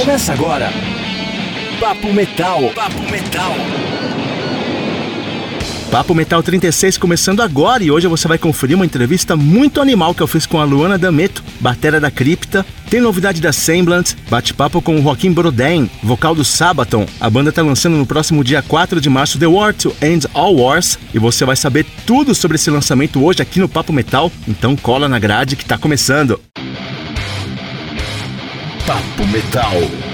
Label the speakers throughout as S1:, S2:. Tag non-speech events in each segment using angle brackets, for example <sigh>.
S1: Começa agora. Papo Metal. Papo Metal.
S2: Papo Metal 36 começando agora e hoje você vai conferir uma entrevista muito animal que eu fiz com a Luana D'Ameto, batera da Cripta. Tem novidade da Semblant, bate-papo com o Joaquim Broden, vocal do Sabaton. A banda tá lançando no próximo dia 4 de março The War to End All Wars e você vai saber tudo sobre esse lançamento hoje aqui no Papo Metal, então cola na grade que tá começando.
S1: Papo Metal.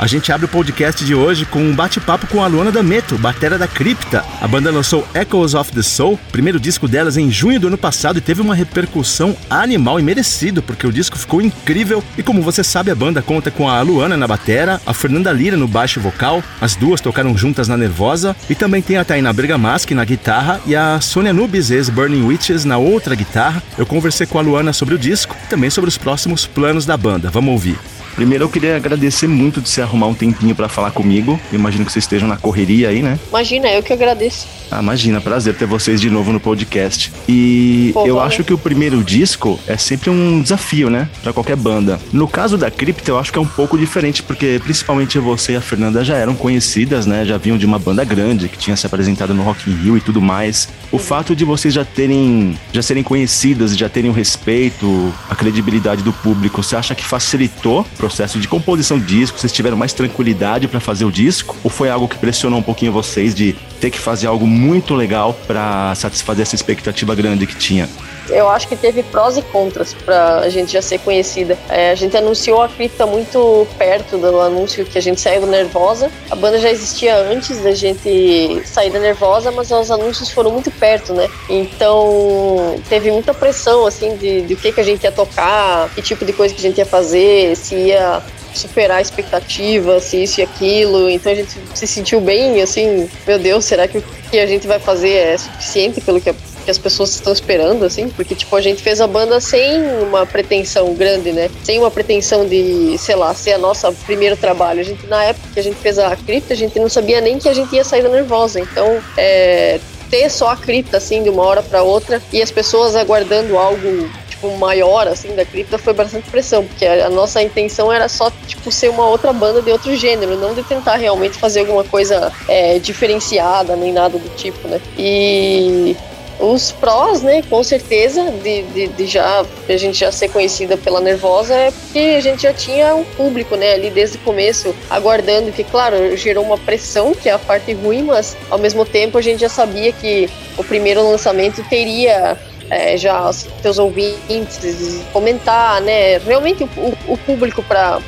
S2: A gente abre o podcast de hoje com um bate-papo com a Luana D'Ameto, batera da Cripta. A banda lançou Echoes of the Soul, primeiro disco delas em junho do ano passado e teve uma repercussão animal e merecido, porque o disco ficou incrível. E como você sabe, a banda conta com a Luana na batera, a Fernanda Lira no baixo vocal, as duas tocaram juntas na Nervosa, e também tem a Tainá Bergamaschi na guitarra e a Sônia Nubes, ex-Burning Witches, na outra guitarra. Eu conversei com a Luana sobre o disco, também sobre os próximos planos da banda. Vamos ouvir. Primeiro eu queria agradecer muito de você arrumar um tempinho para falar comigo. Eu imagino que vocês estejam na correria aí, né?
S3: Imagina, eu que agradeço.
S2: Ah, imagina, prazer ter vocês de novo no podcast. E
S3: Pô,
S2: eu
S3: valeu.
S2: acho que o primeiro disco é sempre um desafio, né? Pra qualquer banda. No caso da Crypto, eu acho que é um pouco diferente, porque principalmente você e a Fernanda já eram conhecidas, né? Já vinham de uma banda grande que tinha se apresentado no Rock in Rio e tudo mais. O fato de vocês já terem, já serem conhecidas, já terem o respeito, a credibilidade do público, você acha que facilitou o processo de composição do disco? Vocês tiveram mais tranquilidade pra fazer o disco? Ou foi algo que pressionou um pouquinho vocês de ter que fazer algo muito legal pra satisfazer essa expectativa grande que tinha?
S3: Eu acho que teve prós e contras pra gente já ser conhecida. É, a gente anunciou a cripta muito perto do anúncio que a gente saiu Nervosa. A banda já existia antes da gente sair da Nervosa, mas os anúncios foram muito perto, né? Então teve muita pressão, assim, de, de o que, que a gente ia tocar, que tipo de coisa que a gente ia fazer, se ia superar a expectativa, isso e aquilo. Então a gente se sentiu bem, assim, meu Deus, será que o que a gente vai fazer é suficiente pelo que, a- que as pessoas estão esperando, assim? Porque, tipo, a gente fez a banda sem uma pretensão grande, né? Sem uma pretensão de, sei lá, ser a nossa primeiro trabalho. A gente, na época que a gente fez a cripta, a gente não sabia nem que a gente ia sair da Nervosa. Então, é, ter só a cripta, assim, de uma hora para outra, e as pessoas aguardando algo tipo, maior, assim, da cripta foi bastante pressão, porque a, nossa intenção era só, tipo, ser uma outra banda de outro gênero, não de tentar realmente fazer alguma coisa é, diferenciada, nem nada do tipo, né? E os prós, né, com certeza, de, de, de já a gente já ser conhecida pela Nervosa é porque a gente já tinha um público, né, ali desde o começo, aguardando, que claro, gerou uma pressão, que é a parte ruim, mas ao mesmo tempo a gente já sabia que o primeiro lançamento teria é, já os teus ouvintes comentar, né? Realmente o, o- público para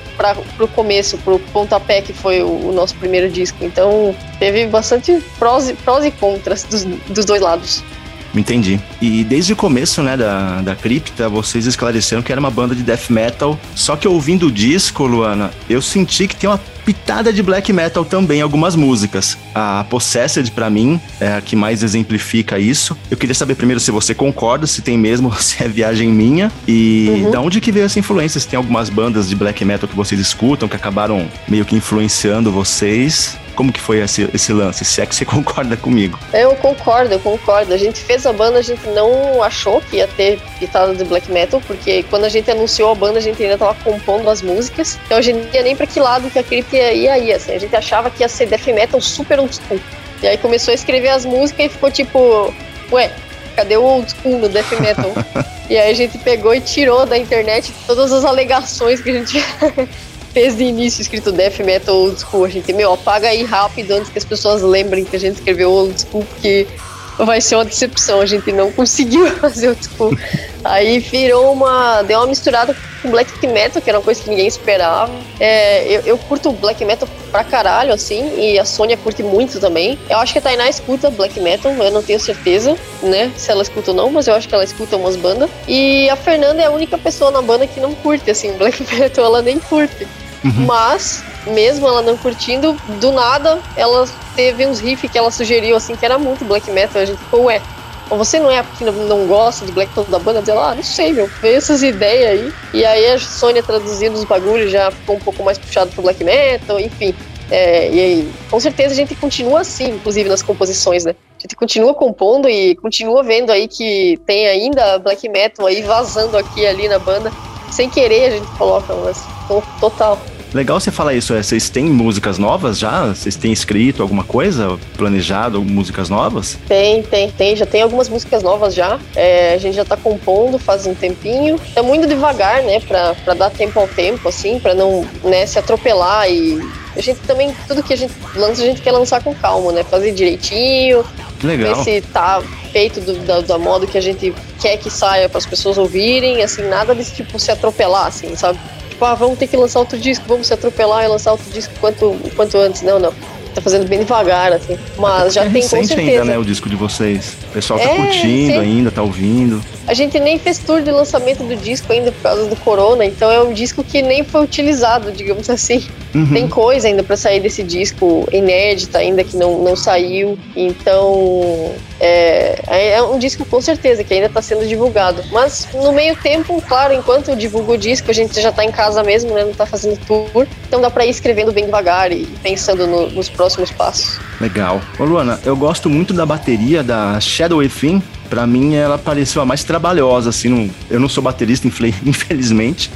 S3: o começo, para o pontapé que foi o, o nosso primeiro disco. Então teve bastante prós, e- prós e contras dos, dos dois lados.
S2: Entendi. E desde o começo, né, da, da Cripta, vocês esclareceram que era uma banda de death metal. Só que ouvindo o disco, Luana, eu senti que tem uma pitada de black metal também em algumas músicas. A Possessed, pra mim, é a que mais exemplifica isso. Eu queria saber primeiro se você concorda, se tem mesmo, <laughs> se é viagem minha. E da onde que veio essa influência? Se tem algumas bandas de black metal que vocês escutam, que acabaram meio que influenciando vocês. Como que foi esse, esse lance? Se é que você <laughs> concorda comigo.
S3: Eu concordo, eu concordo. A gente fez a banda, a gente não achou que ia ter pitada de black metal, porque quando a gente anunciou a banda, a gente ainda tava compondo as músicas. Então a gente não ia nem pra que lado que a Crypt ia ia ir, assim. A gente achava que ia ser death metal super old school. E aí começou a escrever as músicas e ficou tipo, ué, cadê o old school no death metal? <laughs> e aí a gente pegou e tirou da internet todas as alegações que a gente <laughs> fez de início escrito death metal old school. A gente, meu, apaga aí rápido antes que as pessoas lembrem que a gente escreveu old school, porque vai ser uma decepção. A gente não conseguiu <laughs> fazer old school. Aí virou uma. deu uma misturada com black metal, que era uma coisa que ninguém esperava. É, eu, eu curto black metal pra caralho, assim, e a Sônia curte muito também. Eu acho que a Tainá escuta black metal, eu não tenho certeza, né, se ela escuta ou não, mas eu acho que ela escuta umas bandas. E a Fernanda é a única pessoa na banda que não curte, assim, <laughs> black metal, ela nem curte. Mas, mesmo ela não curtindo, do nada, ela teve uns riffs que ela sugeriu, assim, que era muito black metal. A gente ficou, ué, você não é porque não, gosta do black metal da banda? Diz ela, ah, não sei, meu, veio essas ideias aí. E aí a Sônia traduzindo os bagulhos já ficou um pouco mais puxado pro black metal, enfim. É, e com certeza a gente continua assim, inclusive nas composições, né? A gente continua compondo e continua vendo aí que tem ainda black metal aí vazando aqui ali na banda. Sem querer a gente coloca, mas total.
S2: Legal você falar isso. É, vocês têm músicas novas já? Vocês têm escrito alguma coisa? Planejado músicas novas?
S3: Tem, tem, tem. Já tem algumas músicas novas já. É, a gente já tá compondo faz um tempinho. Tá muito devagar, né? Pra, pra dar tempo ao tempo, assim, pra não né, se atropelar e. A gente também, tudo que a gente lança, a gente quer lançar com calma, né? Fazer direitinho.
S2: Legal.
S3: Ver se tá feito do, da, da modo que a gente quer que saia para as pessoas ouvirem, assim, nada desse tipo se atropelar, assim, sabe? tipo, ah, vamos ter que lançar outro disco, vamos se atropelar e lançar outro disco quanto, quanto antes. Não, não. Tá fazendo bem devagar, assim. Mas já é tem com certeza.
S2: ainda, né, o disco de vocês. O pessoal tá é, curtindo sim. ainda, tá ouvindo.
S3: A gente nem fez tour de lançamento do disco ainda por causa do corona, então é um disco que nem foi utilizado, digamos assim. Uhum. Tem coisa ainda para sair desse disco inédita ainda que não, não saiu. Então é, é um disco com certeza que ainda está sendo divulgado. Mas no meio tempo, claro, enquanto eu divulgo o disco, a gente já está em casa mesmo, né? Não está fazendo tour. Então dá para ir escrevendo bem devagar e pensando no, nos próximos passos.
S2: Legal. Ô Luana, eu gosto muito da bateria da Shadow Within para mim ela pareceu a mais trabalhosa, assim, não, eu não sou baterista, <laughs> infelizmente,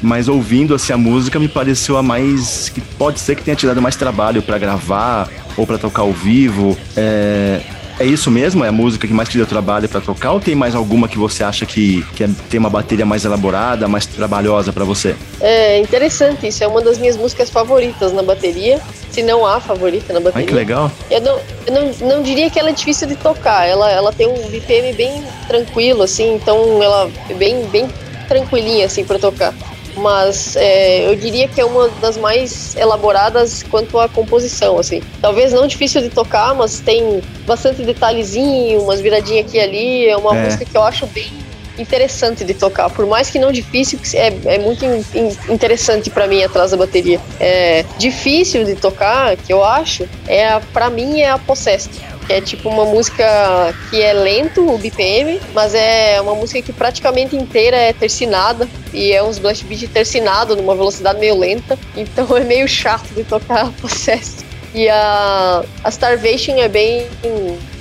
S2: mas ouvindo assim a música me pareceu a mais que pode ser que tenha te dado mais trabalho para gravar ou para tocar ao vivo. É, é isso mesmo? É a música que mais te deu trabalho para tocar ou tem mais alguma que você acha que, que é, tem uma bateria mais elaborada, mais trabalhosa para você?
S3: É interessante, isso é uma das minhas músicas favoritas na bateria, se não a favorita na bateria.
S2: Ai, que legal.
S3: Eu não, eu não, não diria que ela é difícil de tocar, ela, ela tem um BPM bem tranquilo, assim, então ela é bem, bem tranquilinha, assim, para tocar mas é, eu diria que é uma das mais elaboradas quanto à composição, assim. Talvez não difícil de tocar, mas tem bastante detalhezinho, umas viradinhas aqui e ali. É uma é. música que eu acho bem interessante de tocar, por mais que não difícil, é, é muito in, in, interessante para mim atrás da bateria. É difícil de tocar, que eu acho, é para mim é a Possessed que é tipo uma música que é lento, o BPM, mas é uma música que praticamente inteira é tercinada e é uns blast beat tercinado numa velocidade meio lenta, então é meio chato de tocar Possessed. E a, a Starvation é bem,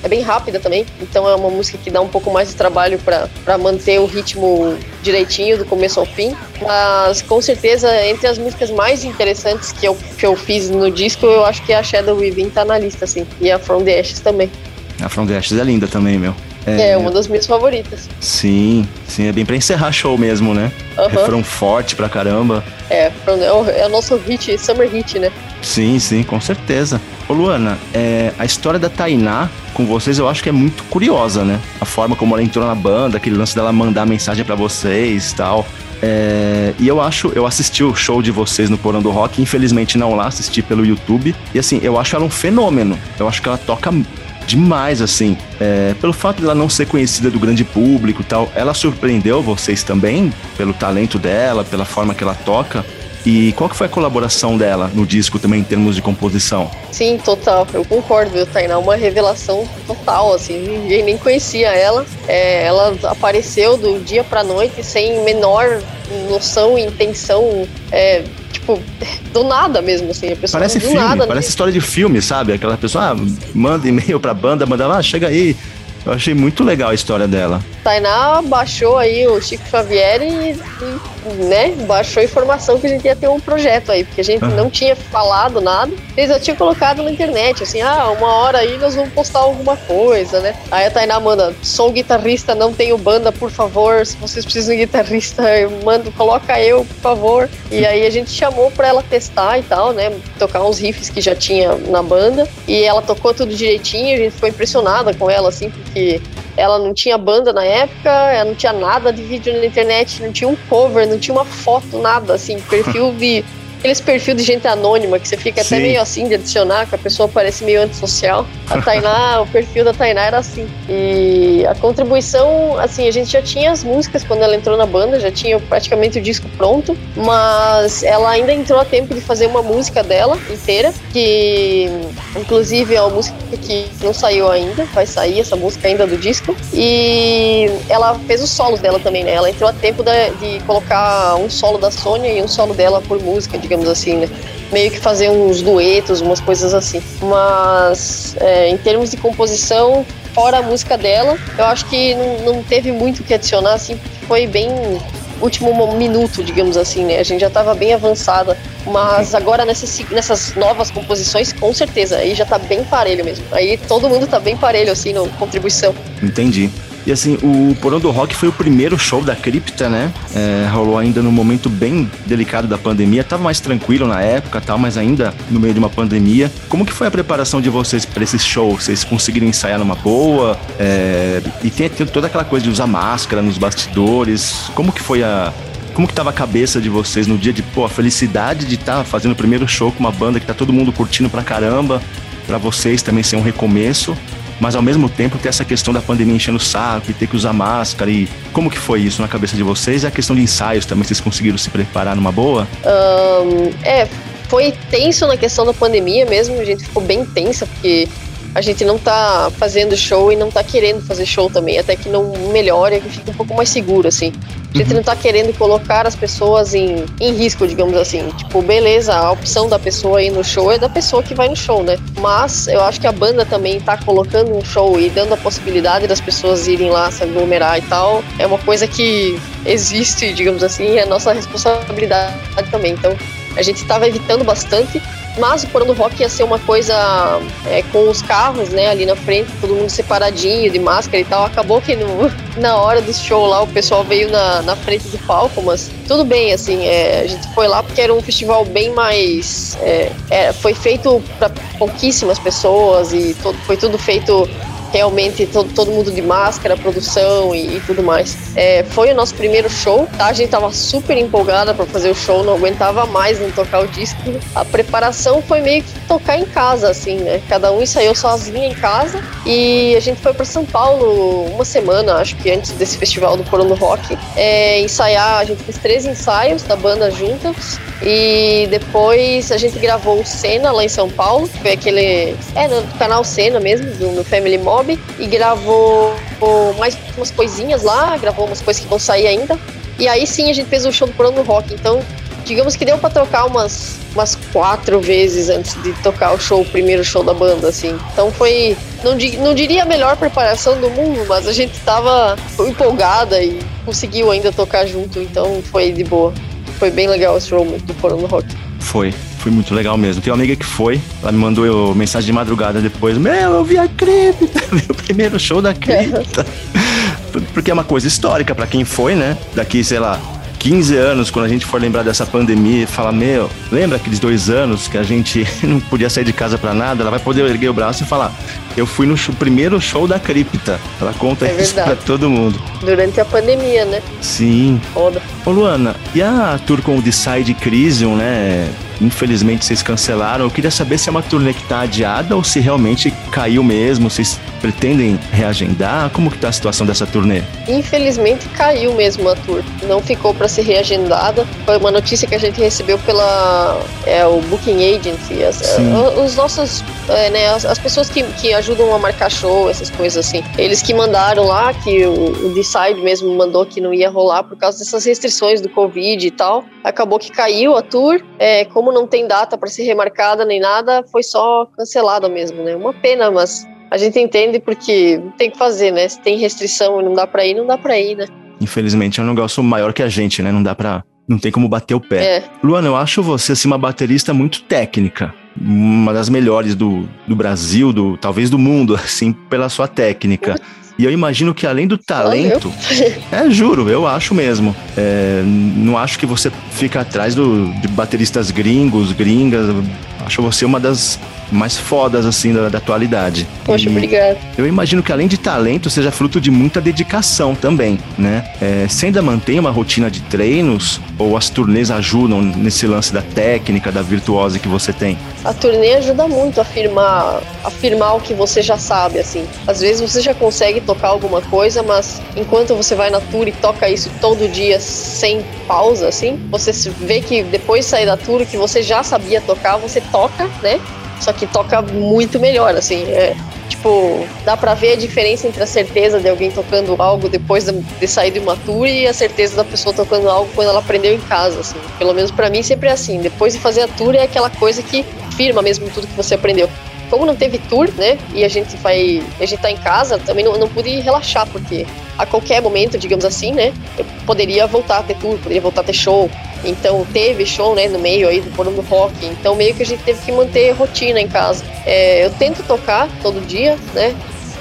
S3: é bem rápida também, então é uma música que dá um pouco mais de trabalho para manter o ritmo direitinho do começo ao fim. Mas com certeza, entre as músicas mais interessantes que eu, que eu fiz no disco, eu acho que a Shadow Weaving tá na lista, assim, e a From the Ashes também.
S2: A From the Ashes é linda também, meu.
S3: É, é uma das minhas favoritas.
S2: Sim, sim, é bem pra encerrar show mesmo, né? Uhum. Refrão forte pra caramba.
S3: É, é o nosso hit, summer hit, né?
S2: Sim, sim, com certeza. Ô Luana, é, a história da Tainá com vocês eu acho que é muito curiosa, né? A forma como ela entrou na banda, aquele lance dela mandar mensagem para vocês e tal. É, e eu acho, eu assisti o show de vocês no Porão do Rock, infelizmente não lá, assisti pelo YouTube. E assim, eu acho ela um fenômeno. Eu acho que ela toca demais, assim. É, pelo fato de ela não ser conhecida do grande público e tal, ela surpreendeu vocês também pelo talento dela, pela forma que ela toca. E qual que foi a colaboração dela no disco também em termos de composição?
S3: Sim, total. Eu concordo, viu, Tainá? Uma revelação total, assim. Ninguém nem conhecia ela. É, ela apareceu do dia pra noite sem menor noção e intenção. É, tipo, do nada mesmo, assim. A pessoa
S2: parece
S3: do
S2: filme,
S3: nada,
S2: parece né? história de filme, sabe? Aquela pessoa, ah, manda e-mail pra banda, manda lá, ah, chega aí. Eu achei muito legal a história dela.
S3: Tainá baixou aí o Chico Xavier e, e, né, baixou a informação que a gente ia ter um projeto aí, porque a gente não tinha falado nada. Eles já tinham colocado na internet, assim, ah, uma hora aí nós vamos postar alguma coisa, né? Aí a Tainá manda, sou guitarrista, não tenho banda, por favor, se vocês precisam de guitarrista, eu mando, coloca eu, por favor. E aí a gente chamou pra ela testar e tal, né, tocar uns riffs que já tinha na banda, e ela tocou tudo direitinho, a gente ficou impressionada com ela, assim, porque ela não tinha banda na época, ela não tinha nada de vídeo na internet, não tinha um cover, não tinha uma foto, nada, assim, perfil <laughs> de aqueles perfil de gente anônima que você fica Sim. até meio assim de adicionar, que a pessoa parece meio antissocial. A Tainá, <laughs> o perfil da Tainá era assim. E a contribuição, assim, a gente já tinha as músicas quando ela entrou na banda, já tinha praticamente o disco pronto, mas ela ainda entrou a tempo de fazer uma música dela inteira, que inclusive é uma música que não saiu ainda, vai sair essa música ainda do disco. E ela fez os solos dela também, né? Ela entrou a tempo de, de colocar um solo da Sônia e um solo dela por música, digamos digamos assim, né? Meio que fazer uns duetos, umas coisas assim. Mas é, em termos de composição, fora a música dela, eu acho que não, não teve muito o que adicionar, assim, porque foi bem último minuto, digamos assim, né? A gente já estava bem avançada, mas agora nessas, nessas novas composições, com certeza, aí já tá bem parelho mesmo. Aí todo mundo tá bem parelho, assim, na contribuição.
S2: Entendi. E assim, o Porão do Rock foi o primeiro show da Cripta, né? É, rolou ainda num momento bem delicado da pandemia. Tava mais tranquilo na época tal, mas ainda no meio de uma pandemia. Como que foi a preparação de vocês para esse show? Vocês conseguiram ensaiar numa boa? É, e tem, tem toda aquela coisa de usar máscara nos bastidores. Como que foi a, como que tava a cabeça de vocês no dia de, pô, a felicidade de estar tá fazendo o primeiro show com uma banda que tá todo mundo curtindo pra caramba, para vocês também ser um recomeço, mas ao mesmo tempo ter essa questão da pandemia enchendo o saco e ter que usar máscara e como que foi isso na cabeça de vocês? E a questão de ensaios também, vocês conseguiram se preparar numa boa?
S3: Um, é, foi tenso na questão da pandemia mesmo, a gente ficou bem tensa, porque a gente não tá fazendo show e não tá querendo fazer show também, até que não melhore, que fique um pouco mais seguro, assim. A gente uhum. não tá querendo colocar as pessoas em, em risco, digamos assim. Tipo, beleza, a opção da pessoa ir no show é da pessoa que vai no show, né? Mas eu acho que a banda também tá colocando um show e dando a possibilidade das pessoas irem lá se aglomerar e tal. É uma coisa que existe, digamos assim, é nossa responsabilidade também. Então, a gente estava evitando bastante mas o Porão do Rock ia ser uma coisa é, com os carros, né, ali na frente, todo mundo separadinho, de máscara e tal. Acabou que no, <laughs> na hora do show lá o pessoal veio na, na frente do palco, mas tudo bem, assim, é, a gente foi lá porque era um festival bem mais. É, é foi feito para pouquíssimas pessoas e foi tudo feito realmente todo, todo mundo de máscara, produção e, e tudo mais. É, foi o nosso primeiro show, tá? A gente tava super empolgada para fazer o show, não aguentava mais não tocar o disco. A preparação foi meio que tocar em casa, assim, né? Cada um ensaiou sozinho em casa e a gente foi para São Paulo uma semana, acho que antes desse festival do Porão do Rock, é, ensaiar. A gente fez três ensaios da banda juntas e depois a gente gravou o Cena lá em São Paulo, foi aquele. É, no canal Cena mesmo, do, no Family Mob, e gravou mais umas coisinhas lá, gravou umas coisas que vão sair ainda. E aí sim a gente fez o show do Plano Rock. Então, digamos que deu para tocar umas, umas quatro vezes antes de tocar o show, o primeiro show da banda, assim. Então foi. Não, não diria a melhor preparação do mundo, mas a gente tava empolgada e conseguiu ainda tocar junto, então foi de boa foi bem legal esse show do Foro Rock.
S2: Foi, foi muito legal mesmo. Tem uma amiga que foi, ela me mandou eu, mensagem de madrugada depois. Meu, eu vi a cripta, <laughs> vi o primeiro show da cripta. Porque é uma coisa histórica para quem foi, né? Daqui, sei lá, 15 anos, quando a gente for lembrar dessa pandemia e falar, meu, lembra aqueles dois anos que a gente <laughs> não podia sair de casa para nada? Ela vai poder erguer o braço e falar, eu fui no show, primeiro show da cripta. Ela conta é isso pra todo mundo.
S3: Durante a pandemia, né?
S2: Sim. Foda. Ô Luana, e a tour com o Decide Crisium, né? Infelizmente vocês cancelaram. Eu queria saber se é uma turnê que tá adiada ou se realmente caiu mesmo. Vocês pretendem reagendar? Como que tá a situação dessa turnê?
S3: Infelizmente caiu mesmo a tour. Não ficou para ser reagendada. Foi uma notícia que a gente recebeu pela é, o Booking Agency. As, os nossos, é, né, as, as, pessoas que, que ajudam a marcar show, essas coisas assim. Eles que mandaram lá, que o, o Decide mesmo mandou que não ia rolar por causa dessas restrições do Covid e tal. Acabou que caiu a tour. É, como não tem data para ser remarcada nem nada, foi só cancelada mesmo, né? Uma pena, mas a gente entende porque tem que fazer, né? Se tem restrição e não dá para ir, não dá para ir, né?
S2: Infelizmente é um negócio maior que a gente, né? Não dá para não tem como bater o pé.
S3: É.
S2: Luana, eu acho você assim, uma baterista muito técnica. Uma das melhores do, do Brasil, do talvez do mundo, <laughs> assim, pela sua técnica. E eu imagino que além do talento. é, juro, eu acho mesmo. É, não acho que você fica atrás do, de bateristas gringos, gringas. Acho você uma das mais fodas, assim, da, da atualidade.
S3: Poxa, e obrigado.
S2: Eu imagino que além de talento, seja fruto de muita dedicação também, né? É, você ainda mantém uma rotina de treinos ou as turnês ajudam nesse lance da técnica, da virtuose que você tem?
S3: A turnê ajuda muito a afirmar, afirmar o que você já sabe, assim. Às vezes você já consegue tocar alguma coisa, mas enquanto você vai na tour e toca isso todo dia sem pausa, assim, você vê que depois de sair da tour, que você já sabia tocar, você toca, né? Só que toca muito melhor, assim. É, tipo, dá pra ver a diferença entre a certeza de alguém tocando algo depois de sair de uma tour e a certeza da pessoa tocando algo quando ela aprendeu em casa, assim. Pelo menos para mim sempre é assim. Depois de fazer a tour é aquela coisa que firma mesmo tudo que você aprendeu como não teve tour, né? E a gente vai. A gente tá em casa, também não, não pude relaxar, porque a qualquer momento, digamos assim, né? Eu poderia voltar a ter tour, poderia voltar a ter show. Então teve show, né, no meio aí do Forum do Rock. Então meio que a gente teve que manter rotina em casa. É, eu tento tocar todo dia, né?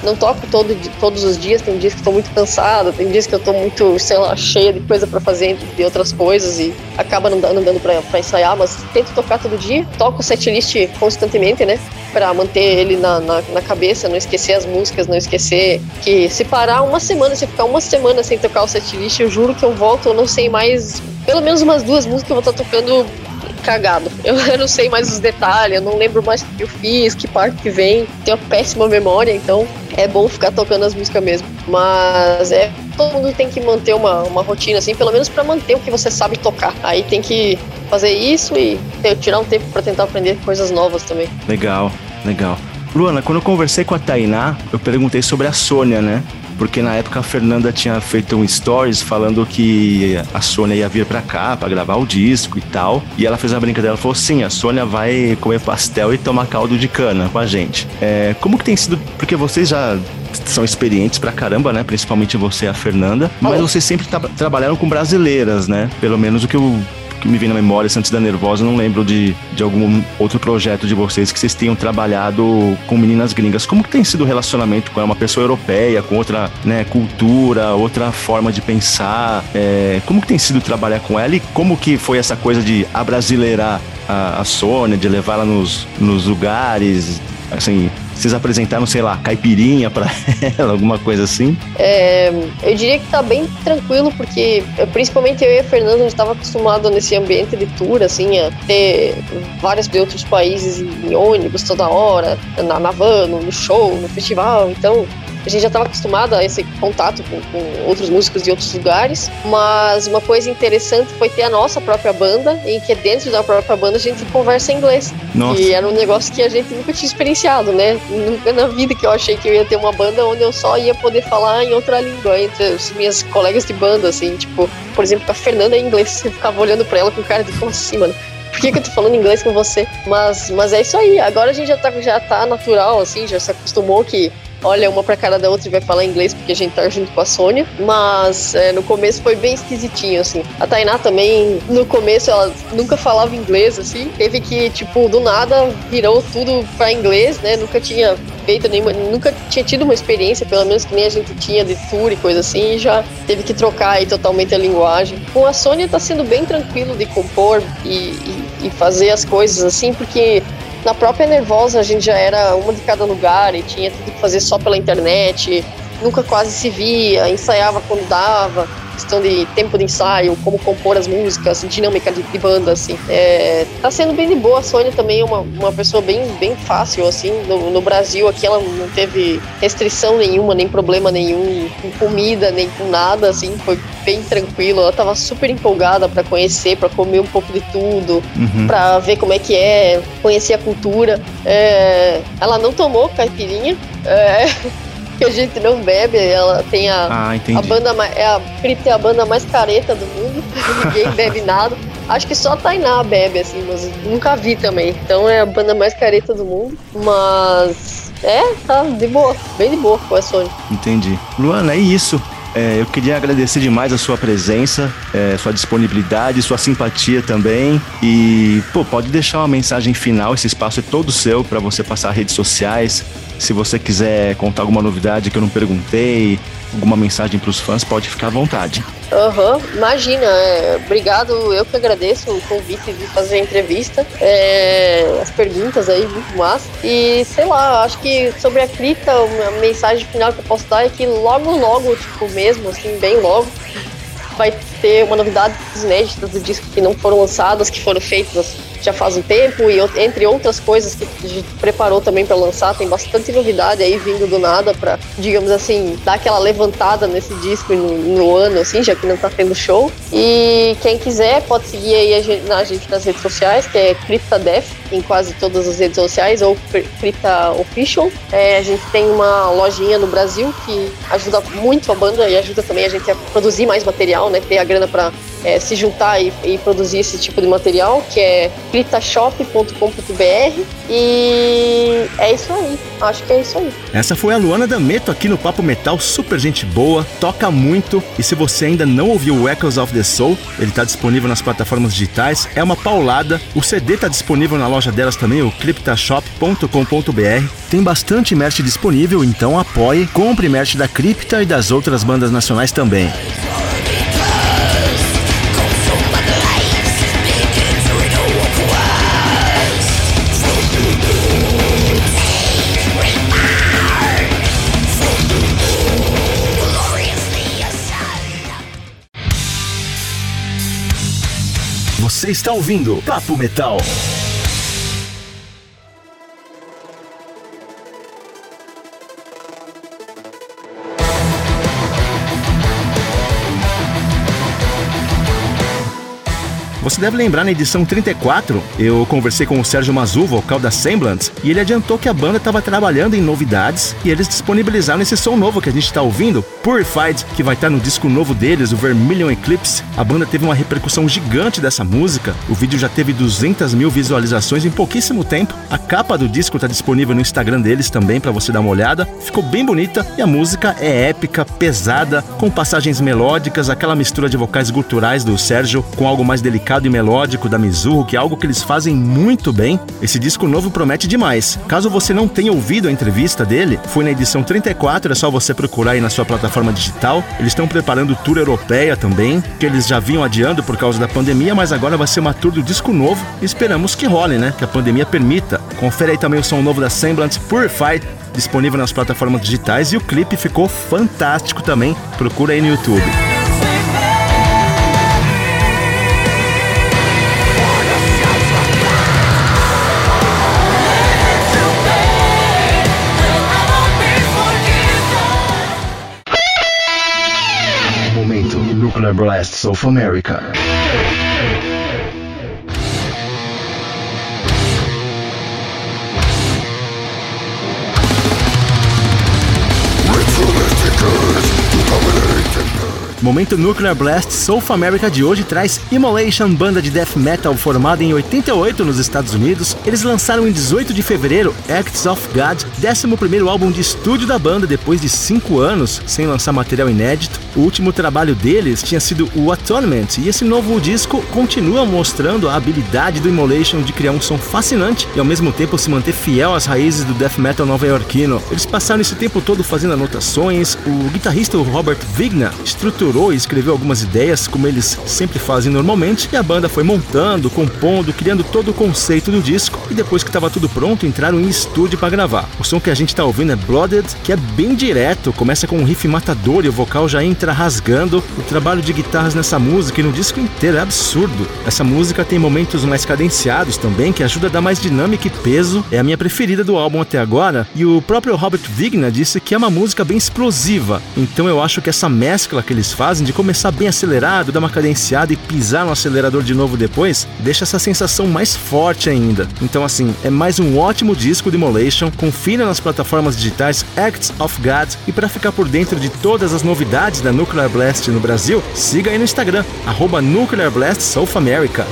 S3: Não toco todo, todos os dias, tem dias que estou muito cansada, tem dias que eu estou muito, sei lá, cheia de coisa para fazer, de outras coisas e acaba não dando, dando para ensaiar, mas tento tocar todo dia. Toco o setlist constantemente, né? Para manter ele na, na, na, cabeça, não esquecer as músicas, não esquecer que se parar uma semana, se ficar uma semana sem tocar o setlist, eu juro que eu volto, eu não sei mais, pelo menos umas duas músicas eu vou estar tá tocando cagado. Eu, <laughs> eu, não sei mais os detalhes, eu não lembro mais o que eu fiz, que parte que vem. Tenho uma péssima memória, então é bom ficar tocando as músicas mesmo. Mas é todo mundo tem que manter uma, uma rotina assim, pelo menos para manter o que você sabe tocar. Aí tem que fazer isso e tirar um tempo para tentar aprender coisas novas também.
S2: Legal, legal. Luana, quando eu conversei com a Tainá, eu perguntei sobre a Sônia, né? Porque na época a Fernanda tinha feito um stories falando que a Sônia ia vir para cá para gravar o disco e tal. E ela fez uma brincadeira, ela falou: sim, a Sônia vai comer pastel e tomar caldo de cana com a gente. É, como que tem sido? Porque vocês já são experientes pra caramba, né? Principalmente você e a Fernanda. Mas vocês sempre tra trabalharam com brasileiras, né? Pelo menos o que eu que me vem na memória antes da Nervosa, não lembro de, de algum outro projeto de vocês que vocês tenham trabalhado com meninas gringas. Como que tem sido o relacionamento com uma pessoa europeia, com outra né, cultura, outra forma de pensar? É, como que tem sido trabalhar com ela e como que foi essa coisa de abrasileirar a, a Sônia, de levá-la nos, nos lugares, assim, vocês apresentaram, sei lá, caipirinha para <laughs> ela, alguma coisa assim?
S3: É, eu diria que tá bem tranquilo, porque principalmente eu e a Fernanda, a gente estava acostumado nesse ambiente de tour, assim, a ter vários de outros países em ônibus toda hora, na, na van, no show, no festival, então a gente já estava acostumado a esse contato com, com, outros músicos de outros lugares, mas uma coisa interessante foi ter a nossa própria banda, em que dentro da própria banda a gente conversa em inglês. Nossa. E era um negócio que a gente nunca tinha experienciado, né? Nunca na vida que eu achei que eu ia ter uma banda onde eu só ia poder falar em outra língua, entre as minhas colegas de banda, assim, tipo, por exemplo, a Fernanda é inglês, <laughs> eu ficava olhando pra ela com cara de como assim, mano? por que, que eu tô falando inglês com você? Mas, mas é isso aí. Agora a gente já tá, já tá natural, assim, já se acostumou que olha uma pra cara da outra e vai falar inglês porque a gente tá junto com a Sônia. Mas é, no começo foi bem esquisitinho, assim. A Tainá também, no começo, ela nunca falava inglês, assim. Teve que, tipo, do nada virou tudo pra inglês, né? Nunca tinha feito nenhuma, nunca tinha tido uma experiência, pelo menos que nem a gente tinha de tour e coisa assim, e já teve que trocar aí totalmente a linguagem. Com a Sônia tá sendo bem tranquilo de compor e, e, e fazer as coisas assim, porque na própria Nervosa a gente já era uma de cada lugar e tinha tudo que fazer só pela internet, nunca quase se via, ensaiava quando dava questão de tempo de ensaio, como compor as músicas, dinâmica de, de banda, assim. É, tá sendo bem de boa. A Sônia também é uma, uma pessoa bem, bem fácil, assim. No, no Brasil, aqui ela não teve restrição nenhuma, nem problema nenhum com comida, nem com nada, assim. Foi bem tranquilo. Ela tava super empolgada para conhecer, para comer um pouco de tudo, uhum. para ver como é que é, conhecer a cultura. É, ela não tomou caipirinha. É, <laughs> que a gente não bebe, ela tem a, ah, a banda é a Cripta é a banda mais careta do mundo, <laughs> ninguém bebe nada. Acho que só a Tainá bebe, assim, mas nunca vi também. Então é a banda mais careta do mundo. Mas é, tá de boa, bem de boa com a Sony.
S2: Entendi. Luana, é isso. É, eu queria agradecer demais a sua presença, é, sua disponibilidade, sua simpatia também. E, pô, pode deixar uma mensagem final. Esse espaço é todo seu para você passar redes sociais. Se você quiser contar alguma novidade que eu não perguntei, alguma mensagem para os fãs, pode ficar à vontade.
S3: Aham, uhum, imagina. É, obrigado, eu que agradeço o convite de fazer a entrevista. É, as perguntas aí, muito massa. E sei lá, acho que sobre a cripta, a mensagem final que eu posso dar é que logo, logo, tipo, mesmo, assim, bem logo, vai ter uma novidade inédita do disco que não foram lançadas, que foram feitas já faz um tempo e entre outras coisas que a gente preparou também para lançar, tem bastante novidade aí vindo do nada para, digamos assim, dar aquela levantada nesse disco no, no, ano, assim, já que não tá tendo show. E quem quiser pode seguir aí a gente, a gente nas redes sociais, que é CryptaDef, em quase todas as redes sociais, ou Crypta Official. É, a gente tem uma lojinha no Brasil que ajuda muito a banda e ajuda também a gente a produzir mais material, né? Ter a grana para é, se juntar e, e, produzir esse tipo de material, que é critashop.com.br. E é isso aí. Acho que é isso aí.
S2: Essa foi a Luana D'Ameto aqui no Papo Metal, super gente boa, toca muito. E se você ainda não ouviu o Echoes of the Soul, ele está disponível nas plataformas digitais, é uma paulada. O CD está disponível na loja delas também, o cryptashop.com.br. Tem bastante merch disponível, então apoie, compre merch da Cripta e das outras bandas nacionais também.
S1: Você está ouvindo Papo Metal.
S2: Você deve lembrar na edição 34, eu conversei com o Sérgio Mazu, vocal da Semblance, e ele adiantou que a banda estava trabalhando em novidades e eles disponibilizaram esse som novo que a gente está ouvindo, Purified, que vai estar tá no disco novo deles, o Vermilion Eclipse. A banda teve uma repercussão gigante dessa música, o vídeo já teve 200 mil visualizações em pouquíssimo tempo. A capa do disco está disponível no Instagram deles também para você dar uma olhada. Ficou bem bonita e a música é épica, pesada, com passagens melódicas, aquela mistura de vocais guturais do Sérgio com algo mais delicado e melódico da Mizuho, que é algo que eles fazem muito bem. Esse disco novo promete demais. Caso você não tenha ouvido a entrevista dele, foi na edição 34, é só você procurar aí na sua plataforma digital. Eles estão preparando tour europeia também, que eles já vinham adiando por causa da pandemia, mas agora vai ser uma tour do disco novo. Esperamos que role, né? Que a pandemia permita. Confere aí também o som novo da Semblance Purified, disponível nas plataformas digitais e o clipe ficou fantástico também. Procura aí no YouTube.
S1: Nuclear Blasts of America.
S2: Momento Nuclear Blast South America de hoje traz Immolation, banda de death metal formada em 88 nos Estados Unidos. Eles lançaram em 18 de fevereiro Acts of God, 11 álbum de estúdio da banda depois de 5 anos sem lançar material inédito. O último trabalho deles tinha sido o Atonement, e esse novo disco continua mostrando a habilidade do Immolation de criar um som fascinante e ao mesmo tempo se manter fiel às raízes do death metal nova-iorquino. Eles passaram esse tempo todo fazendo anotações, o guitarrista Robert Vigna estruturou e escreveu algumas ideias, como eles sempre fazem normalmente, e a banda foi montando, compondo, criando todo o conceito do disco, e depois que estava tudo pronto, entraram em estúdio para gravar. O som que a gente está ouvindo é Blooded, que é bem direto, começa com um riff matador e o vocal já entra rasgando. O trabalho de guitarras nessa música e no disco inteiro é absurdo. Essa música tem momentos mais cadenciados também, que ajuda a dar mais dinâmica e peso. É a minha preferida do álbum até agora, e o próprio Robert Vigna disse que é uma música bem explosiva. Então eu acho que essa mescla que eles fazem de começar bem acelerado, dar uma cadenciada e pisar no acelerador de novo depois, deixa essa sensação mais forte ainda. Então, assim, é mais um ótimo disco de Molation. Confira nas plataformas digitais Acts of God e para ficar por dentro de todas as novidades da Nuclear Blast no Brasil, siga aí no Instagram, arroba Nuclear Blast South America.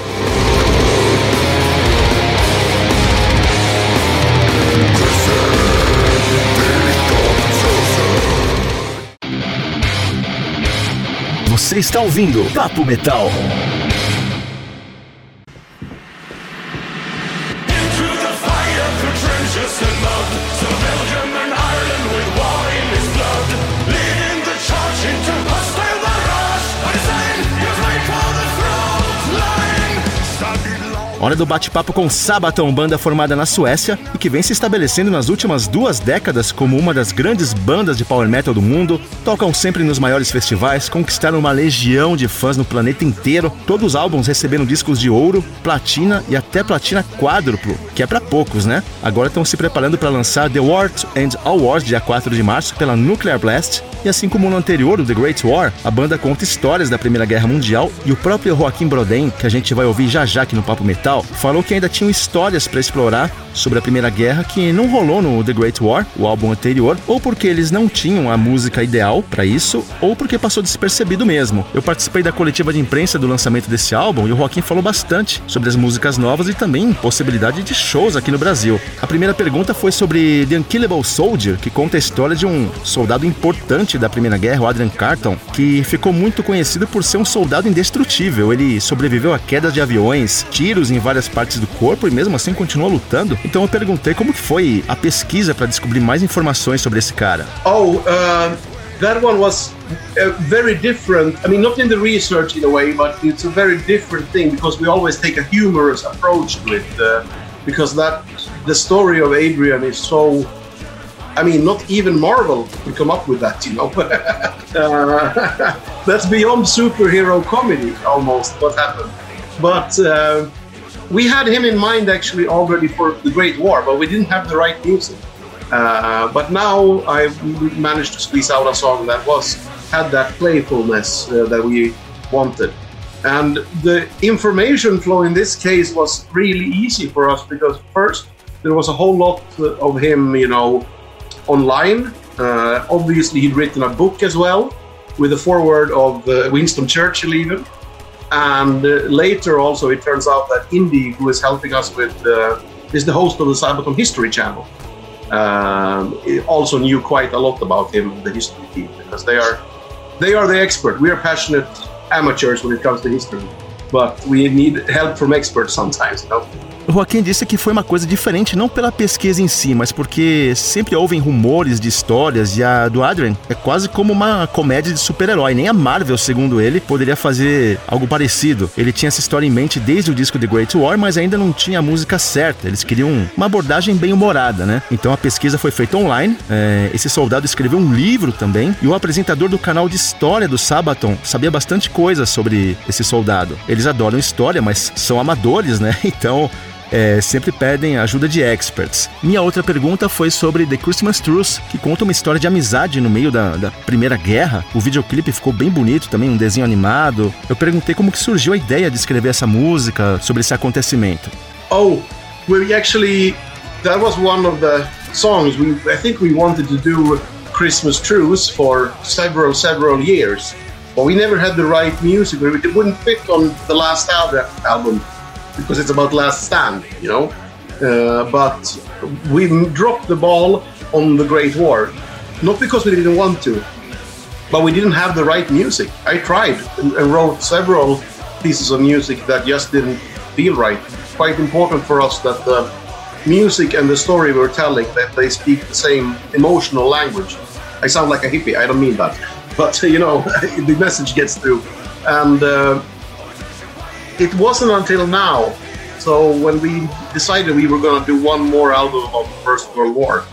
S1: Você está ouvindo Papo Metal.
S2: Hora do bate-papo com Sabaton, banda formada na Suécia e que vem se estabelecendo nas últimas duas décadas como uma das grandes bandas de power metal do mundo. Tocam sempre nos maiores festivais, conquistaram uma legião de fãs no planeta inteiro. Todos os álbuns receberam discos de ouro, platina e até platina quádruplo, que é para poucos, né? Agora estão se preparando para lançar The War and All Wars dia 4 de março pela Nuclear Blast. E assim como no anterior, o The Great War, a banda conta histórias da Primeira Guerra Mundial e o próprio Joaquim Broden, que a gente vai ouvir já já aqui no Papo Metal, falou que ainda tinham histórias para explorar sobre a Primeira Guerra que não rolou no The Great War, o álbum anterior, ou porque eles não tinham a música ideal para isso, ou porque passou despercebido mesmo. Eu participei da coletiva de imprensa do lançamento desse álbum e o Joaquim falou bastante sobre as músicas novas e também possibilidade de shows aqui no Brasil. A primeira pergunta foi sobre The Unkillable Soldier, que conta a história de um soldado importante da Primeira Guerra, o Adrian Carton, que ficou muito conhecido por ser um soldado indestrutível. Ele sobreviveu a quedas de aviões, tiros em várias partes do corpo e mesmo assim continua lutando. Então eu perguntei como que foi a pesquisa para descobrir mais informações sobre esse cara.
S4: Oh, uh, that one was uh, very different. I mean, not in the research in a way, but it's a very different thing because we always take a humorous approach to it. Uh, because that the story of Adrian is so. I mean, not even Marvel could come up with that, you know. <laughs> uh, that's beyond superhero comedy almost what happened. But uh, we had him in mind actually already for the Great War, but we didn't have the right music. Uh, but now I managed to squeeze out a song that was had that playfulness uh, that we wanted. And the information flow in this case was really easy for us because first there was a whole lot of him, you know, online. Uh, obviously, he'd written a book as well with a foreword of uh, Winston Churchill, even. And uh, later, also, it turns out that Indy, who is helping us with, uh, is the host of the Cybercon History Channel. Um, also knew quite a lot about him, the history team, because they are they are the expert. We are passionate amateurs when it comes to history, but we need help from experts sometimes. You know?
S2: Joaquim disse que foi uma coisa diferente, não pela pesquisa em si, mas porque sempre ouvem rumores de histórias e a do Adrian é quase como uma comédia de super-herói. Nem a Marvel, segundo ele, poderia fazer algo parecido. Ele tinha essa história em mente desde o disco The Great War, mas ainda não tinha a música certa. Eles queriam uma abordagem bem humorada, né? Então a pesquisa foi feita online. É, esse soldado escreveu um livro também e o apresentador do canal de história do Sabaton sabia bastante coisa sobre esse soldado. Eles adoram história, mas são amadores, né? <laughs> Então é, sempre pedem ajuda de experts. Minha outra pergunta foi sobre The Christmas Truce, que conta uma história de amizade no meio da, da Primeira Guerra. O videoclipe ficou bem bonito também, um desenho animado. Eu perguntei como que surgiu a ideia de escrever essa música sobre esse acontecimento.
S4: Oh, we actually that was one of the songs we I think we wanted to do Christmas Truce for several several years. But we never had the right music. It wouldn't fit on the last album. Because it's about last stand, you know. Uh, but we dropped the ball on the Great War, not because we didn't want to, but we didn't have the right music. I tried and, wrote several pieces of music that just didn't feel right. Quite important for us that the music and the story we're telling that they speak the same emotional language. I sound like a hippie. I don't mean that, but <laughs> you know <laughs> the message gets through, and. Uh, it wasn't until now. So when we decided we were going to do one more album of the First World War,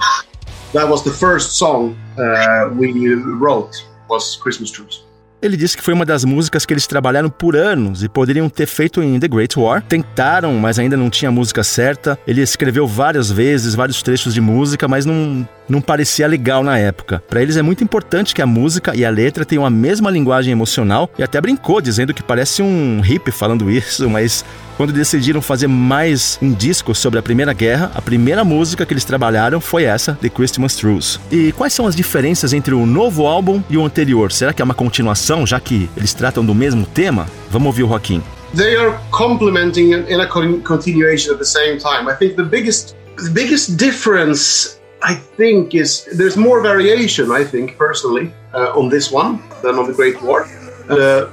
S4: that was the first song uh, we wrote was Christmas Truce.
S2: Ele disse que foi uma das músicas que eles trabalharam por anos e poderiam ter feito em The Great War. Tentaram, mas ainda não tinha a música certa. Ele escreveu várias vezes, vários trechos de música, mas não, não parecia legal na época. Para eles é muito importante que a música e a letra tenham a mesma linguagem emocional e até brincou dizendo que parece um hippie falando isso, mas quando decidiram fazer mais um disco sobre a Primeira Guerra, a primeira música que eles trabalharam foi essa, The Christmas Truce. E quais são as diferenças entre o novo álbum e o anterior? Será que é uma continuação, já que eles tratam do mesmo tema? Vamos ouvir o Joaquim.
S4: They are complementing in a continuation at the same time. I think the biggest the biggest difference I think is there's more variation. I think personally uh, on this one than on the Great War. Uh,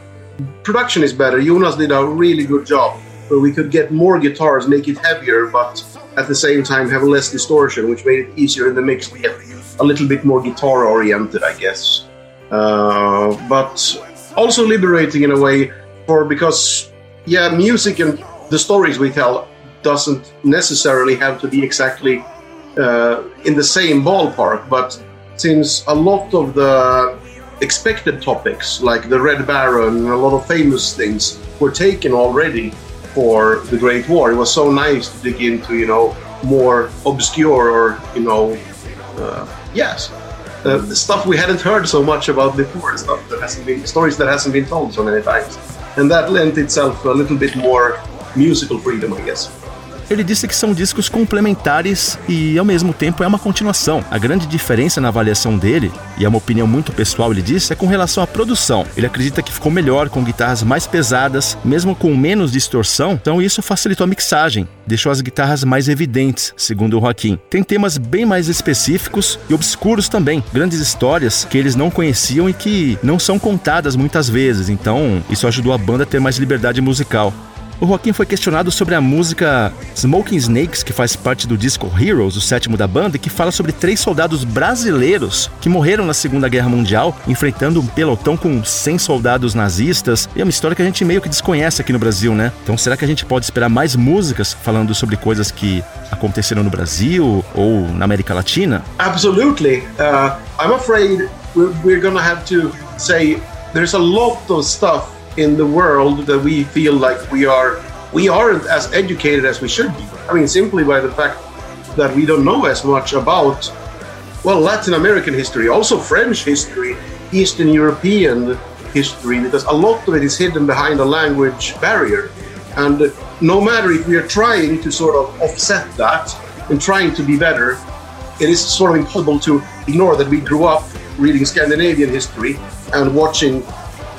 S4: production is better. Jonas did a really good job where we could get more guitars, make it heavier, but at the same time have less distortion, which made it easier in the mix to get a little bit more guitar oriented, I guess. Uh, but also liberating in a way for because yeah, music and the stories we tell doesn't necessarily have to be exactly uh, in the same ballpark, but since a lot of the expected topics, like the Red Baron and a lot of famous things, were taken already for the Great War, it was so nice to dig into, you know, more obscure or, you know, uh, yes, uh, stuff we hadn't heard so much about before, stuff that hasn't been, stories that hasn't been told so many times. And that lent itself a little bit more musical freedom, I guess.
S2: Ele disse que são discos complementares e, ao mesmo tempo, é uma continuação. A grande diferença na avaliação dele, e é uma opinião muito pessoal, ele disse, é com relação à produção. Ele acredita que ficou melhor com guitarras mais pesadas, mesmo com menos distorção, então isso facilitou a mixagem, deixou as guitarras mais evidentes, segundo o Joaquim. Tem temas bem mais específicos e obscuros também, grandes histórias que eles não conheciam e que não são contadas muitas vezes, então isso ajudou a banda a ter mais liberdade musical. O Joaquim foi questionado sobre a música Smoking Snakes, que faz parte do disco Heroes, o sétimo da banda, e que fala sobre três soldados brasileiros que morreram na Segunda Guerra Mundial, enfrentando um pelotão com 100 soldados nazistas. E é uma história que a gente meio que desconhece aqui no Brasil, né? Então será que a gente pode esperar mais músicas falando sobre coisas que aconteceram no Brasil ou na América Latina?
S4: Absolutely. Uh, I'm afraid we're, gonna have to say there's a lot of stuff in the world that we feel like we are we aren't as educated as we should be. I mean, simply by the fact that we don't know as much about well Latin American history, also French history, Eastern European history, because a lot of it is hidden behind a language barrier. And no matter if we are trying to sort of offset that and trying to be better, it is sort of impossible to ignore that we grew up reading Scandinavian history and watching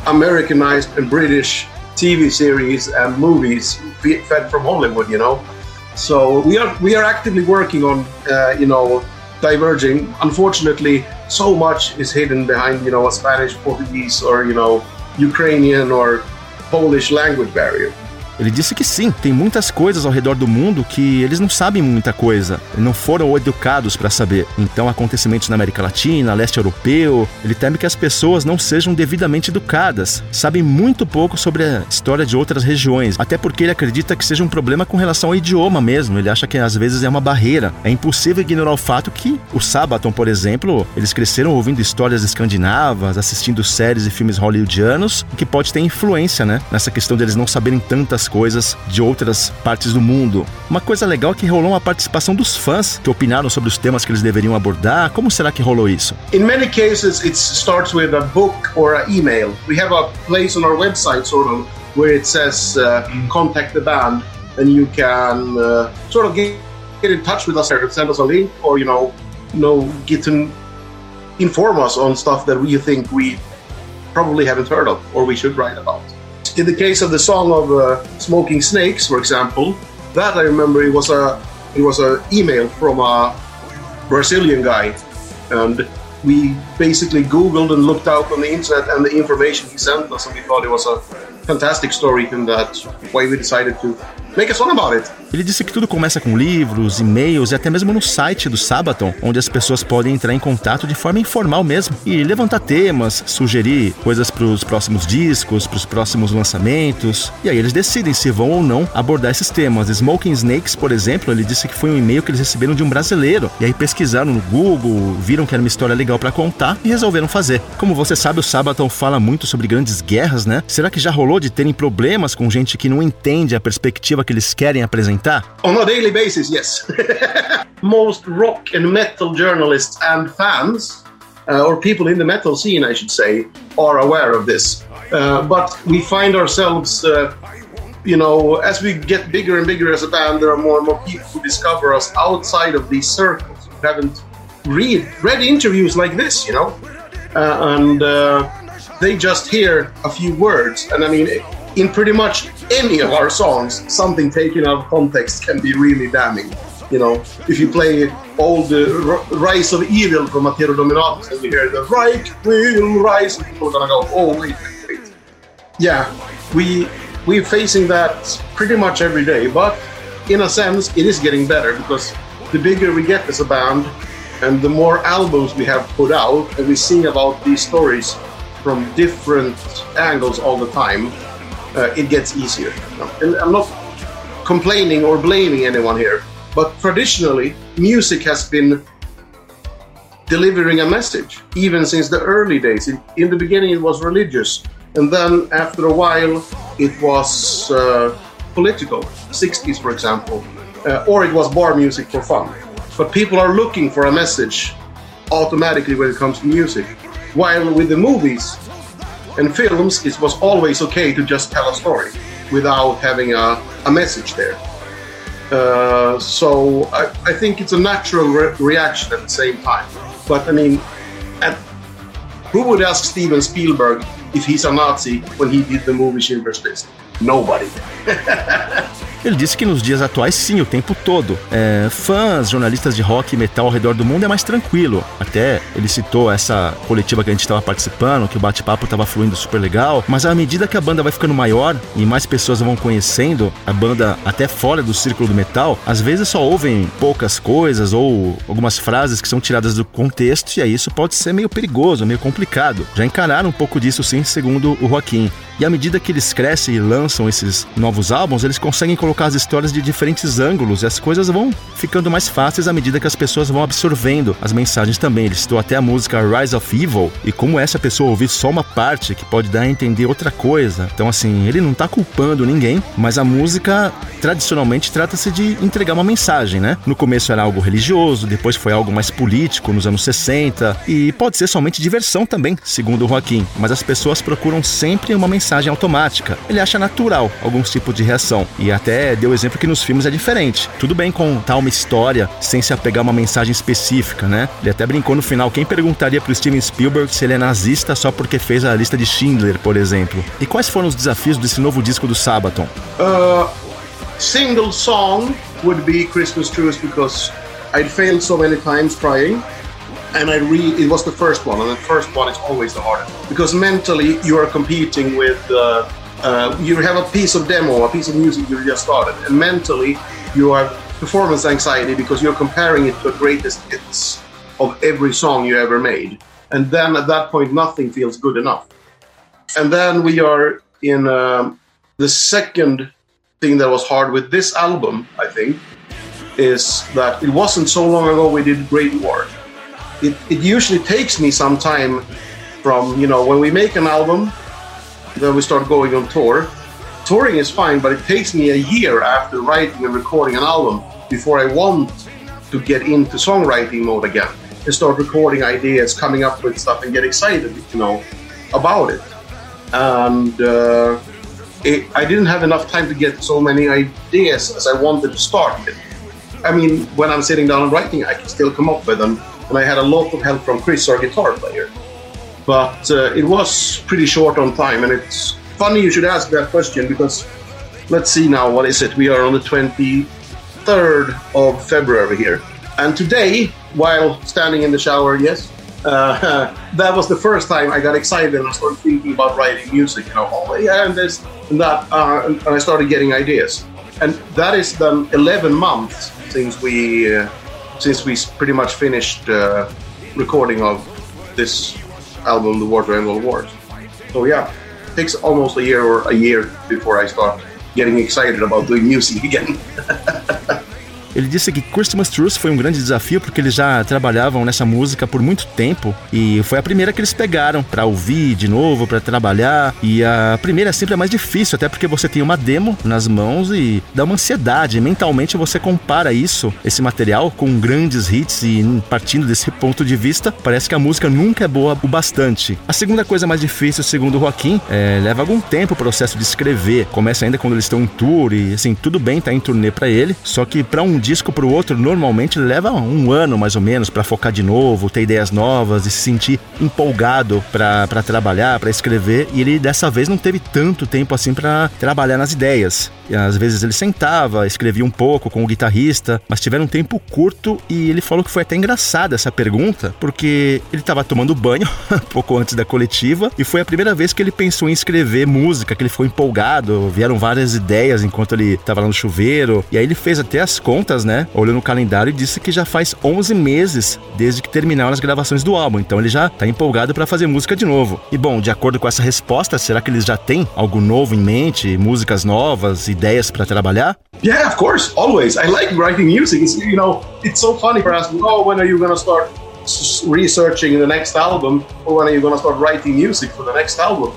S4: Americanized and British TV series and movies fed from Hollywood, you know. So we are we are actively working on, uh, you know, diverging. Unfortunately, so much is hidden behind, you know, a Spanish, Portuguese, or you know, Ukrainian or Polish language barrier.
S2: Ele disse que sim, tem muitas coisas ao redor do mundo que eles não sabem muita coisa, não foram educados para saber. Então, acontecimentos na América Latina, leste europeu, ele teme que as pessoas não sejam devidamente educadas, sabem muito pouco sobre a história de outras regiões, até porque ele acredita que seja um problema com relação ao idioma mesmo. Ele acha que às vezes é uma barreira. É impossível ignorar o fato que o Sabaton, por exemplo, eles cresceram ouvindo histórias escandinavas, assistindo séries e filmes hollywoodianos, que pode ter influência, né, nessa questão deles não saberem tantas coisas de outras partes do mundo. Uma coisa legal é que rolou uma participação dos fãs que opinaram sobre os temas que eles deveriam abordar. Como será que rolou isso?
S4: In many cases it starts with a book or an email. We have a place on our website sort of where it says uh, contact the band and you can uh, sort of get, get in touch with us and send us a link or you know, you know get to inform us on stuff that we think we probably haven't heard of or we should write about. In the case of the song of uh, Smoking Snakes, for example, that I remember it was a it was an email from a Brazilian guy, and we basically Googled and looked out on the internet and the information he sent us, and we thought it was a fantastic story, and that's why we decided to make a song about it.
S2: Ele disse que tudo começa com livros, e-mails e até mesmo no site do Sabaton, onde as pessoas podem entrar em contato de forma informal mesmo e levantar temas, sugerir coisas para os próximos discos, para os próximos lançamentos. E aí eles decidem se vão ou não abordar esses temas. Smoking Snakes, por exemplo, ele disse que foi um e-mail que eles receberam de um brasileiro. E aí pesquisaram no Google, viram que era uma história legal para contar e resolveram fazer. Como você sabe, o Sabaton fala muito sobre grandes guerras, né? Será que já rolou de terem problemas com gente que não entende a perspectiva que eles querem apresentar?
S4: On a daily basis, yes. <laughs> Most rock and metal journalists and fans, uh, or people in the metal scene, I should say, are aware of this. Uh, but we find ourselves, uh, you know, as we get bigger and bigger as a band, there are more and more people who discover us outside of these circles who haven't read read interviews like this, you know, uh, and uh, they just hear a few words, and I mean in pretty much any of our songs, something taken out of context can be really damning. You know, if you play old uh, Rise of Evil from Matero Dominatus and you hear the Reich will rise, people are gonna go, oh wait, wait, wait. Yeah, we we're facing that pretty much every day, but in a sense, it is getting better because the bigger we get as a band, and the more albums we have put out, and we sing about these stories from different angles all the time, uh, it gets easier. And I'm not complaining or blaming anyone here, but traditionally, music has been delivering a message, even since the early days. In, in the beginning, it was religious, and then after a while, it was uh, political. 60s, for example, uh, or it was bar music for fun. But people are looking for a message automatically when it comes to music. While with the movies and films, it was always okay to just tell a story without having a, a message there. Uh, so I, I, think it's a natural re- reaction at the same time. But I mean, at, who would ask Steven Spielberg if he's a Nazi when he did the movie Schindler's List? Nobody. <laughs>
S2: Ele disse que nos dias atuais, sim, o tempo todo. É, fãs, jornalistas de rock e metal ao redor do mundo é mais tranquilo. Até ele citou essa coletiva que a gente estava participando, que o bate-papo estava fluindo super legal. Mas à medida que a banda vai ficando maior e mais pessoas vão conhecendo a banda até fora do círculo do metal, às vezes só ouvem poucas coisas ou algumas frases que são tiradas do contexto e aí isso pode ser meio perigoso, meio complicado. Já encararam um pouco disso sim, segundo o Joaquim. E à medida que eles crescem e lançam esses novos álbuns, eles conseguem colocar as histórias de diferentes ângulos e as coisas vão ficando mais fáceis à medida que as pessoas vão absorvendo as mensagens também. Ele citou até a música Rise of Evil e como essa pessoa ouvir só uma parte que pode dar a entender outra coisa. Então, assim, ele não tá culpando ninguém, mas a música tradicionalmente trata-se de entregar uma mensagem, né? No começo era algo religioso, depois foi algo mais político nos anos 60 e pode ser somente diversão também, segundo o Joaquim, mas as pessoas procuram sempre uma mensagem automática. Ele acha natural alguns tipos de reação. E até deu exemplo que nos filmes é diferente. Tudo bem contar uma história sem se apegar a uma mensagem específica, né? Ele até brincou no final: quem perguntaria pro Steven Spielberg se ele é nazista só porque fez a lista de Schindler, por exemplo? E quais foram os desafios desse novo disco do Sabaton?
S4: Uh, single song would be Christmas Truce because I'd failed so many times trying. and I re it was the first one, and the first one is always the hardest because mentally you are competing with. Uh, uh, you have a piece of demo, a piece of music you just started, and mentally you have performance anxiety because you're comparing it to the greatest hits of every song you ever made, and then at that point nothing feels good enough. And then we are in um, the second thing that was hard with this album, I think, is that it wasn't so long ago we did Great War it, it usually takes me some time from you know when we make an album then we start going on tour. Touring is fine but it takes me a year after writing and recording an album before i want to get into songwriting mode again and start recording ideas coming up with stuff and get excited you know about it. And uh, it, i didn't have enough time to get so many ideas as i wanted to start with. I mean when i'm sitting down and writing i can still come up with them and I had a lot of help from Chris, our guitar player. But uh, it was pretty short on time, and it's funny you should ask that question because let's see now, what is it? We are on the 23rd of February here. And today, while standing in the shower, yes, uh, <laughs> that was the first time I got excited and I started thinking about writing music. You know, oh yeah, and this and that, uh, and I started getting ideas. And that is then 11 months since we uh, since we pretty much finished uh, recording of this album, The War to End All Wars. So yeah, it takes almost a year or a year before I start getting excited about doing music again. <laughs>
S2: Ele disse que Christmas Truce foi um grande desafio porque eles já trabalhavam nessa música por muito tempo e foi a primeira que eles pegaram para ouvir de novo, para trabalhar. E a primeira sempre é mais difícil, até porque você tem uma demo nas mãos e dá uma ansiedade. Mentalmente você compara isso, esse material, com grandes hits e partindo desse ponto de vista, parece que a música nunca é boa o bastante. A segunda coisa mais difícil, segundo o Joaquim, é, leva algum tempo o processo de escrever. Começa ainda quando eles estão em tour e assim, tudo bem, tá em turnê para ele, só que para um disco para o outro normalmente leva um ano mais ou menos para focar de novo, ter ideias novas e se sentir empolgado para trabalhar, para escrever. E ele dessa vez não teve tanto tempo assim para trabalhar nas ideias. E, às vezes ele sentava, escrevia um pouco com o guitarrista, mas tiveram um tempo curto e ele falou que foi até engraçada essa pergunta, porque ele estava tomando banho <laughs> pouco antes da coletiva e foi a primeira vez que ele pensou em escrever música, que ele ficou empolgado, vieram várias ideias enquanto ele estava lá no chuveiro, e aí ele fez até as contas, né? Olhou no calendário e disse que já faz 11 meses desde que terminaram as gravações do álbum, então ele já está empolgado para fazer música de novo. E bom, de acordo com essa resposta, será que eles já têm algo novo em mente, músicas novas, ideias para trabalhar?
S4: Yeah, of course, always. I like writing music. It's you know, it's so funny for us. Oh, when are you gonna start researching the next album, or when are you gonna start writing music for the next album?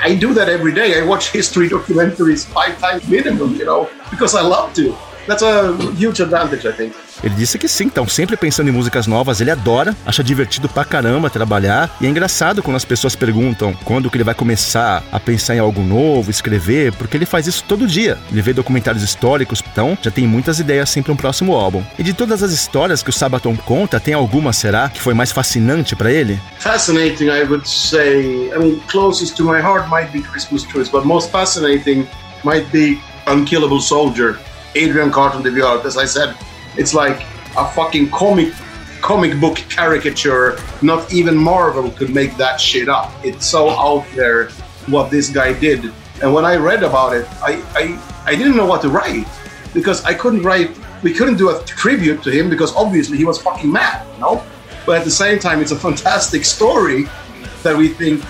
S4: I do that every day. I watch <laughs> history documentaries five times minimum, you know, because I love to. That's a huge advantage, I think.
S2: Ele disse que sim, então sempre pensando em músicas novas, ele adora, acha divertido pra caramba trabalhar e é engraçado quando as pessoas perguntam quando que ele vai começar a pensar em algo novo, escrever, porque ele faz isso todo dia. Ele vê documentários históricos, então já tem muitas ideias sempre um próximo álbum. E de todas as histórias que o Sabaton conta, tem alguma, será, que foi mais fascinante para ele?
S4: Fascinating, I would say. I mean, closest to my heart might be Christmas Truce, but most fascinating might be Unkillable Soldier. Adrian Carton de Viola, as I said, it's like a fucking comic comic book caricature. Not even Marvel could make that shit up. It's so out there what this guy did. And when I read about it, I, I, I didn't know what to write because I couldn't write. We couldn't do a tribute to him because obviously he was fucking mad, you know. But at the same time, it's a fantastic story that we think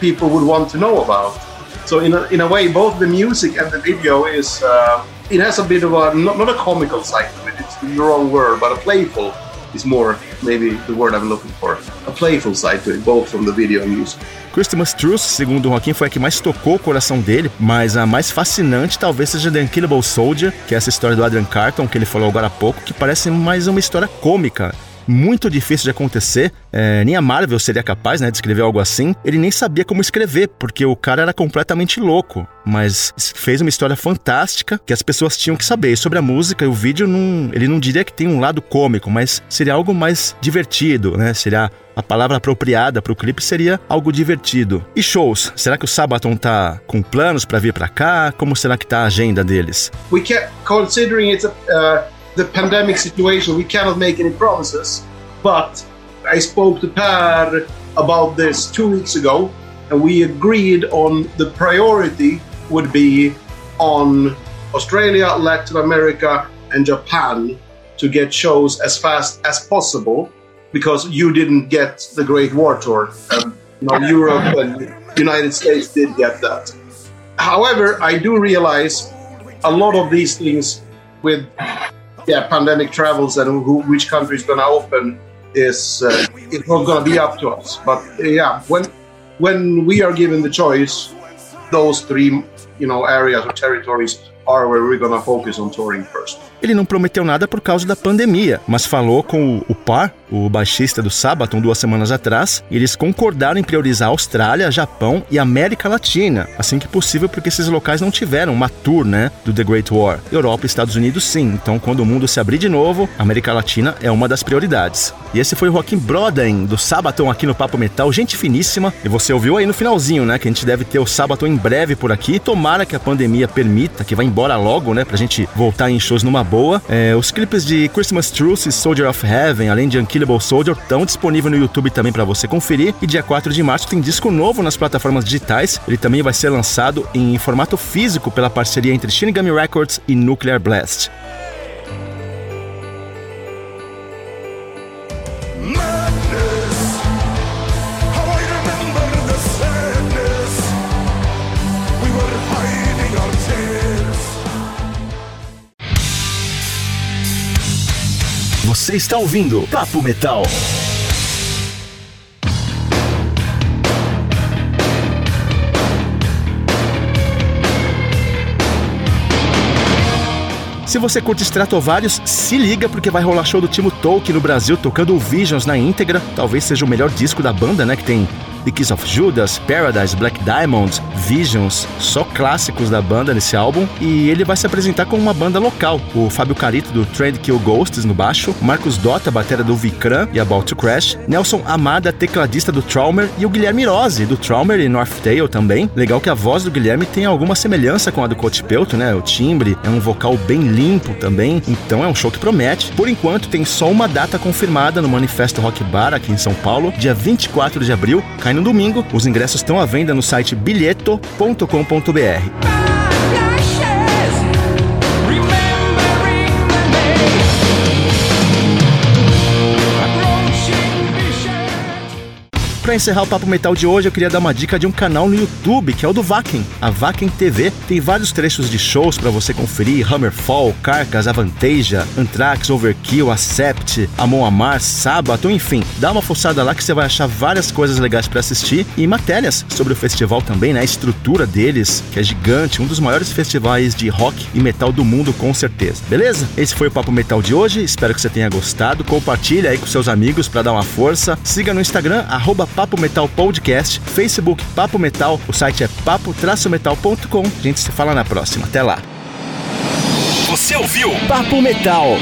S4: people would want to know about. So in a, in a way, both the music and the video is uh, it has a bit of a not, not a comical side to it. It's the wrong word, but a playful is more maybe the word I'm looking for. A playful side to it, both from the video and music.
S2: Christmas Truce, segundo o Joaquim, foi a que mais tocou o coração dele, mas a mais fascinante talvez seja The Unkillable Soldier, que é essa história do Adrian Carton, que ele falou agora há pouco, que parece mais uma história cômica muito difícil de acontecer. É, nem a Marvel seria capaz né, de escrever algo assim. Ele nem sabia como escrever, porque o cara era completamente louco. Mas fez uma história fantástica que as pessoas tinham que saber. E sobre a música, o vídeo não, ele não diria que tem um lado cômico, mas seria algo mais divertido, né? Seria a palavra apropriada para o clipe seria algo divertido. E shows? Será que o Sabaton tá com planos para vir para cá? Como será que tá a agenda deles?
S4: We kept considering it a, uh... the pandemic situation, we cannot make any promises. But I spoke to Per about this two weeks ago, and we agreed on the priority would be on Australia, Latin America, and Japan to get shows as fast as possible because you didn't get the Great War Tour. Um, know, Europe and United States did get that. However, I do realize a lot of these things with yeah, pandemic travels and who, which country is going to open is uh, it's not going to be up to us. But uh, yeah, when when we are given the choice, those three you know areas or territories are where we're gonna focus on touring first.
S2: Ele não prometeu nada por causa da pandemia, mas falou com o, Par, o baixista do Sabaton, duas semanas atrás, e eles concordaram em priorizar Austrália, Japão e América Latina, assim que possível, porque esses locais não tiveram uma tour, né, do The Great War. Europa e Estados Unidos, sim. Então, quando o mundo se abrir de novo, América Latina é uma das prioridades. E esse foi o Joaquim Broden, do Sabaton aqui no Papo Metal, gente finíssima. E você ouviu aí no finalzinho, né, que a gente deve ter o Sabaton em breve por aqui. Tomara que a pandemia permita, que vá embora logo, né, pra gente voltar em shows numa boa. É, os clipes de Christmas Truce e Soldier of Heaven, além de Unkillable Soldier, estão disponíveis no YouTube também para você conferir. E dia 4 de março tem disco novo nas plataformas digitais. Ele também vai ser lançado em formato físico pela parceria entre Shinigami Records e Nuclear Blast.
S1: Você está ouvindo Papo Metal.
S2: Se você curte Stratovarius, se liga porque vai rolar show do Timo Tolkien no Brasil tocando o Visions na íntegra. Talvez seja o melhor disco da banda, né? Que tem The Kiss of Judas, Paradise, Black Diamond, Visions, só clássicos da banda nesse álbum. E ele vai se apresentar com uma banda local: o Fábio Carito do Trend Kill Ghosts no baixo, Marcos Dota, batera do Vikram e About to Crash, Nelson Amada, tecladista do Traumer, e o Guilherme Rose, do Traumer e North Tail também. Legal que a voz do Guilherme tem alguma semelhança com a do Coach Pelto, né? O timbre é um vocal bem limpo também, então é um show que promete. Por enquanto, tem só uma data confirmada no Manifesto Rock Bar aqui em São Paulo, dia 24 de abril, no domingo. Os ingressos estão à venda no site bilheto.com.br. Para encerrar o Papo Metal de hoje, eu queria dar uma dica de um canal no YouTube, que é o do Vakin. A Vakin TV tem vários trechos de shows para você conferir: Hammerfall, Carcass, Avantasia, Anthrax, Overkill, Accept, Amon Amar, Sábado, enfim. Dá uma forçada lá que você vai achar várias coisas legais para assistir e matérias sobre o festival também, né? A estrutura deles, que é gigante, um dos maiores festivais de rock e metal do mundo, com certeza. Beleza? Esse foi o Papo Metal de hoje. Espero que você tenha gostado. Compartilha aí com seus amigos para dar uma força. Siga no Instagram, arroba Papo Metal Podcast, Facebook Papo Metal, o site é papo-metal.com. A gente se fala na próxima. Até lá.
S1: Você ouviu Papo Metal.